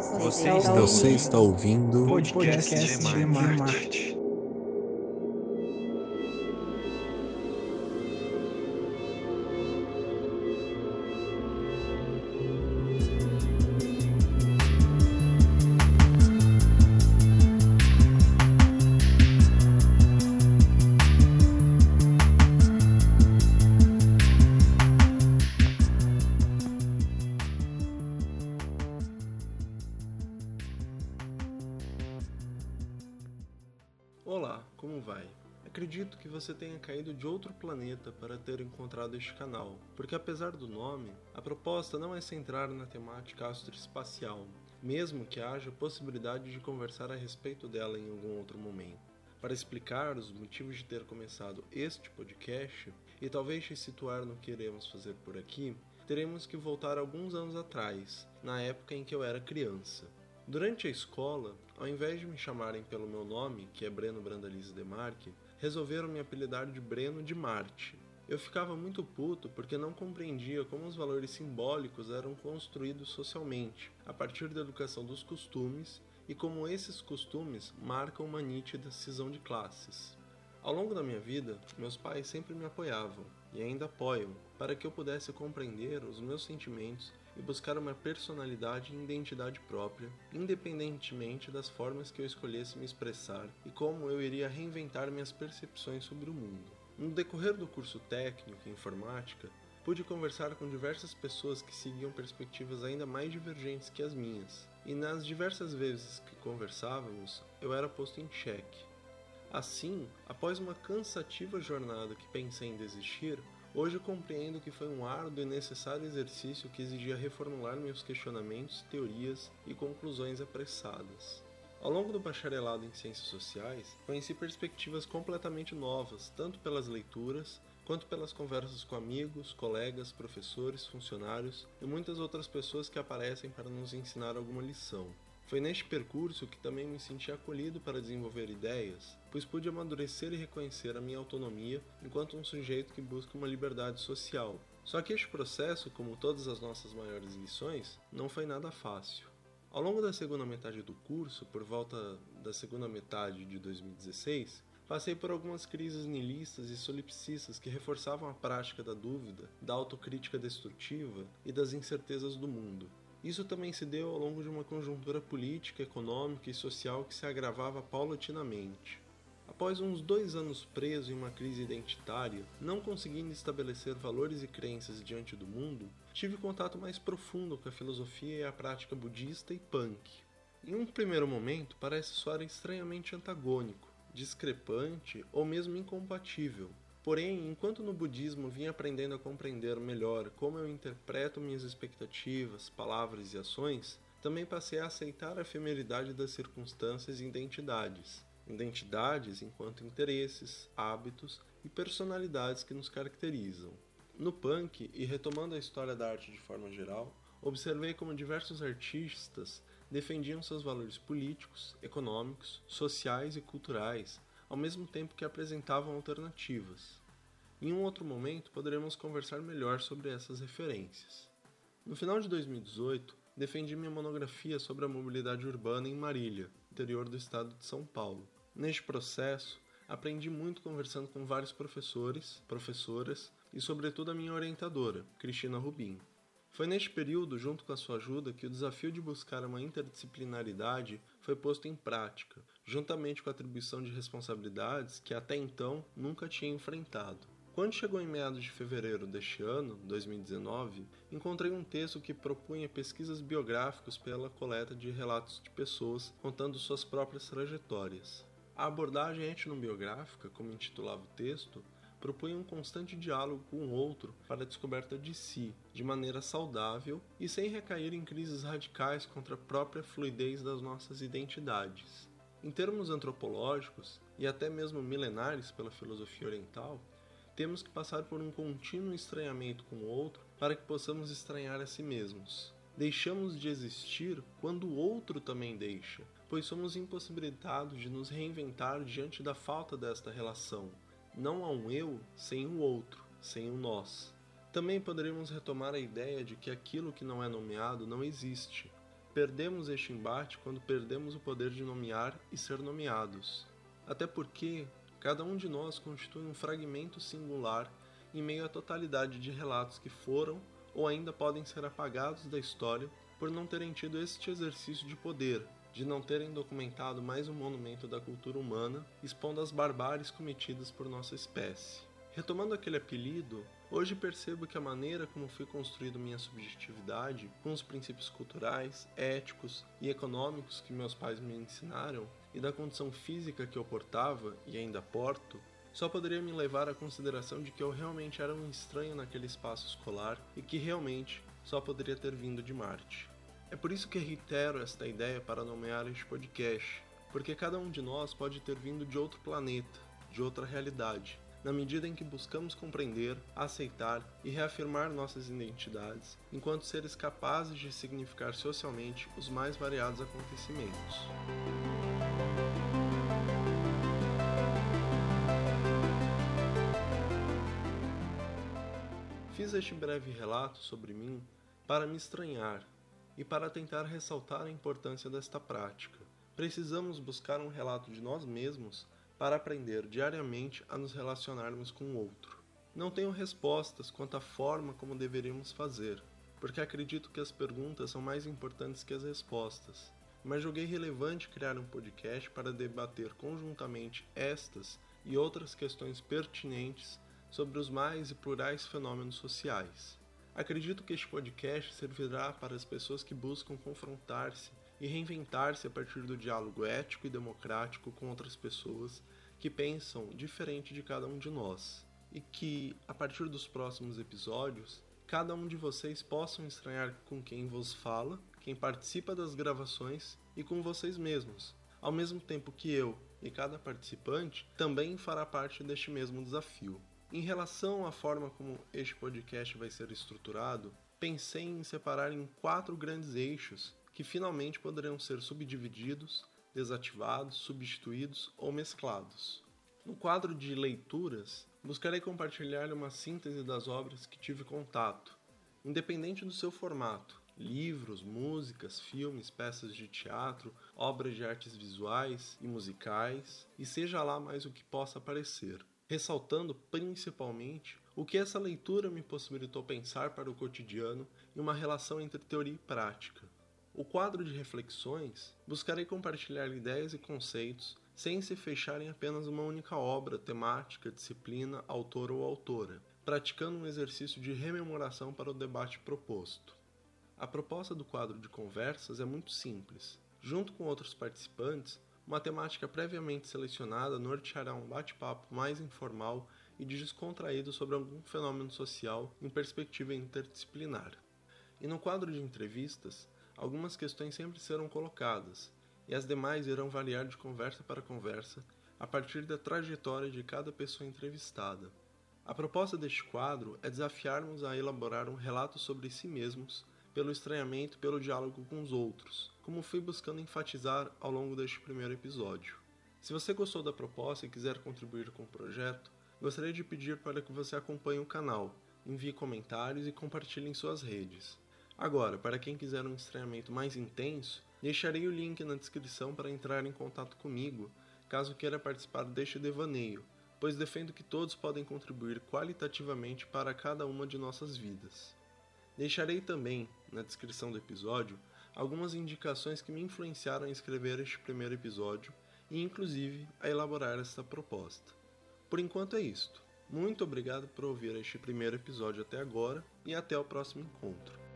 Você, está, ouvindo o podcast de Marte. Acredito que você tenha caído de outro planeta para ter encontrado este canal, porque apesar do nome, a proposta não é centrar na temática astroespacial, mesmo que haja possibilidade de conversar a respeito dela em algum outro momento. Para explicar os motivos de ter começado este podcast e talvez te situar no que iremos fazer por aqui, teremos que voltar alguns anos atrás, na época em que eu era criança. Durante a escola, ao invés de me chamarem pelo meu nome, que é Breno Brandalize Demarque, resolveram me apelidar de Breno de Marte. Eu ficava muito puto porque não compreendia como os valores simbólicos eram construídos socialmente, a partir da educação dos costumes, e como esses costumes marcam uma nítida cisão de classes. Ao longo da minha vida, meus pais sempre me apoiavam, e ainda apoiam, para que eu pudesse compreender os meus sentimentos e buscar uma personalidade e identidade própria, independentemente das formas que eu escolhesse me expressar e como eu iria reinventar minhas percepções sobre o mundo. No decorrer do curso técnico em informática, pude conversar com diversas pessoas que seguiam perspectivas ainda mais divergentes que as minhas, e nas diversas vezes que conversávamos, eu era posto em xeque. Assim, após uma cansativa jornada que pensei em desistir, Hoje compreendo que foi um árduo e necessário exercício que exigia reformular meus questionamentos, teorias e conclusões apressadas. Ao longo do bacharelado em Ciências Sociais, conheci perspectivas completamente novas, tanto pelas leituras quanto pelas conversas com amigos, colegas, professores, funcionários e muitas outras pessoas que aparecem para nos ensinar alguma lição. Foi neste percurso que também me senti acolhido para desenvolver ideias, pois pude amadurecer e reconhecer a minha autonomia enquanto um sujeito que busca uma liberdade social. Só que este processo, como todas as nossas maiores lições, não foi nada fácil. Ao longo da segunda metade do curso, por volta da segunda metade de 2016, passei por algumas crises nihilistas e solipsistas que reforçavam a prática da dúvida, da autocrítica destrutiva e das incertezas do mundo. Isso também se deu ao longo de uma conjuntura política, econômica e social que se agravava paulatinamente. Após uns dois anos preso em uma crise identitária, não conseguindo estabelecer valores e crenças diante do mundo, tive contato mais profundo com a filosofia e a prática budista e punk. Em um primeiro momento, parece soar estranhamente antagônico, discrepante ou mesmo incompatível, Porém, enquanto no budismo vim aprendendo a compreender melhor como eu interpreto minhas expectativas, palavras e ações, também passei a aceitar a efemeridade das circunstâncias e identidades. Identidades enquanto interesses, hábitos e personalidades que nos caracterizam. No punk, e retomando a história da arte de forma geral, observei como diversos artistas defendiam seus valores políticos, econômicos, sociais e culturais ao mesmo tempo que apresentavam alternativas. Em um outro momento poderemos conversar melhor sobre essas referências. No final de 2018, defendi minha monografia sobre a mobilidade urbana em Marília, interior do estado de São Paulo. Neste processo, aprendi muito conversando com vários professores, professoras e, sobretudo, a minha orientadora, Cristina Rubim. Foi neste período, junto com a sua ajuda, que o desafio de buscar uma interdisciplinaridade foi posto em prática, juntamente com a atribuição de responsabilidades que até então nunca tinha enfrentado. Quando chegou em meados de fevereiro deste ano, 2019, encontrei um texto que propunha pesquisas biográficas pela coleta de relatos de pessoas contando suas próprias trajetórias. A abordagem etnobiográfica, como intitulava o texto, propunha um constante diálogo com o outro para a descoberta de si, de maneira saudável e sem recair em crises radicais contra a própria fluidez das nossas identidades. Em termos antropológicos e até mesmo milenares pela filosofia oriental, temos que passar por um contínuo estranhamento com o outro para que possamos estranhar a si mesmos. Deixamos de existir quando o outro também deixa, pois somos impossibilitados de nos reinventar diante da falta desta relação. Não há um eu sem o outro, sem o nós. Também poderíamos retomar a ideia de que aquilo que não é nomeado não existe, Perdemos este embate quando perdemos o poder de nomear e ser nomeados. Até porque cada um de nós constitui um fragmento singular em meio à totalidade de relatos que foram ou ainda podem ser apagados da história por não terem tido este exercício de poder, de não terem documentado mais um monumento da cultura humana, expondo as barbáries cometidas por nossa espécie. Retomando aquele apelido, hoje percebo que a maneira como foi construído minha subjetividade, com os princípios culturais, éticos e econômicos que meus pais me ensinaram, e da condição física que eu portava e ainda porto, só poderia me levar à consideração de que eu realmente era um estranho naquele espaço escolar e que realmente só poderia ter vindo de Marte. É por isso que reitero esta ideia para nomear este podcast, porque cada um de nós pode ter vindo de outro planeta, de outra realidade, na medida em que buscamos compreender, aceitar e reafirmar nossas identidades, enquanto seres capazes de significar socialmente os mais variados acontecimentos. Fiz este breve relato sobre mim para me estranhar e para tentar ressaltar a importância desta prática. Precisamos buscar um relato de nós mesmos para aprender diariamente a nos relacionarmos com o outro. Não tenho respostas quanto à forma como deveríamos fazer, porque acredito que as perguntas são mais importantes que as respostas, mas julguei relevante criar um podcast para debater conjuntamente estas e outras questões pertinentes sobre os mais e plurais fenômenos sociais. Acredito que este podcast servirá para as pessoas que buscam confrontar-se e reinventar-se a partir do diálogo ético e democrático com outras pessoas que pensam diferente de cada um de nós. E que, a partir dos próximos episódios, cada um de vocês possam estranhar com quem vos fala, quem participa das gravações e com vocês mesmos, ao mesmo tempo que eu e cada participante também fará parte deste mesmo desafio. Em relação à forma como este podcast vai ser estruturado, pensei em separar em quatro grandes eixos que finalmente poderão ser subdivididos, desativados, substituídos ou mesclados. No quadro de leituras, buscarei compartilhar uma síntese das obras que tive contato, independente do seu formato: livros, músicas, filmes, peças de teatro, obras de artes visuais e musicais, e seja lá mais o que possa aparecer, ressaltando principalmente o que essa leitura me possibilitou pensar para o cotidiano e uma relação entre teoria e prática o quadro de reflexões buscarei compartilhar ideias e conceitos sem se fechar em apenas uma única obra, temática, disciplina, autor ou autora, praticando um exercício de rememoração para o debate proposto. A proposta do quadro de conversas é muito simples. Junto com outros participantes, uma temática previamente selecionada norteará um bate-papo mais informal e descontraído sobre algum fenômeno social em perspectiva interdisciplinar. E no quadro de entrevistas, algumas questões sempre serão colocadas, e as demais irão variar de conversa para conversa a partir da trajetória de cada pessoa entrevistada. A proposta deste quadro é desafiarmos a elaborar um relato sobre si mesmos pelo estranhamento pelo diálogo com os outros, como fui buscando enfatizar ao longo deste primeiro episódio. Se você gostou da proposta e quiser contribuir com o projeto, gostaria de pedir para que você acompanhe o canal, envie comentários e compartilhe em suas redes. Agora, para quem quiser um estranhamento mais intenso, deixarei o link na descrição para entrar em contato comigo, caso queira participar deste devaneio, pois defendo que todos podem contribuir qualitativamente para cada uma de nossas vidas. Deixarei também, na descrição do episódio, algumas indicações que me influenciaram a escrever este primeiro episódio e, inclusive, a elaborar esta proposta. Por enquanto é isto. Muito obrigado por ouvir este primeiro episódio até agora e até o próximo encontro.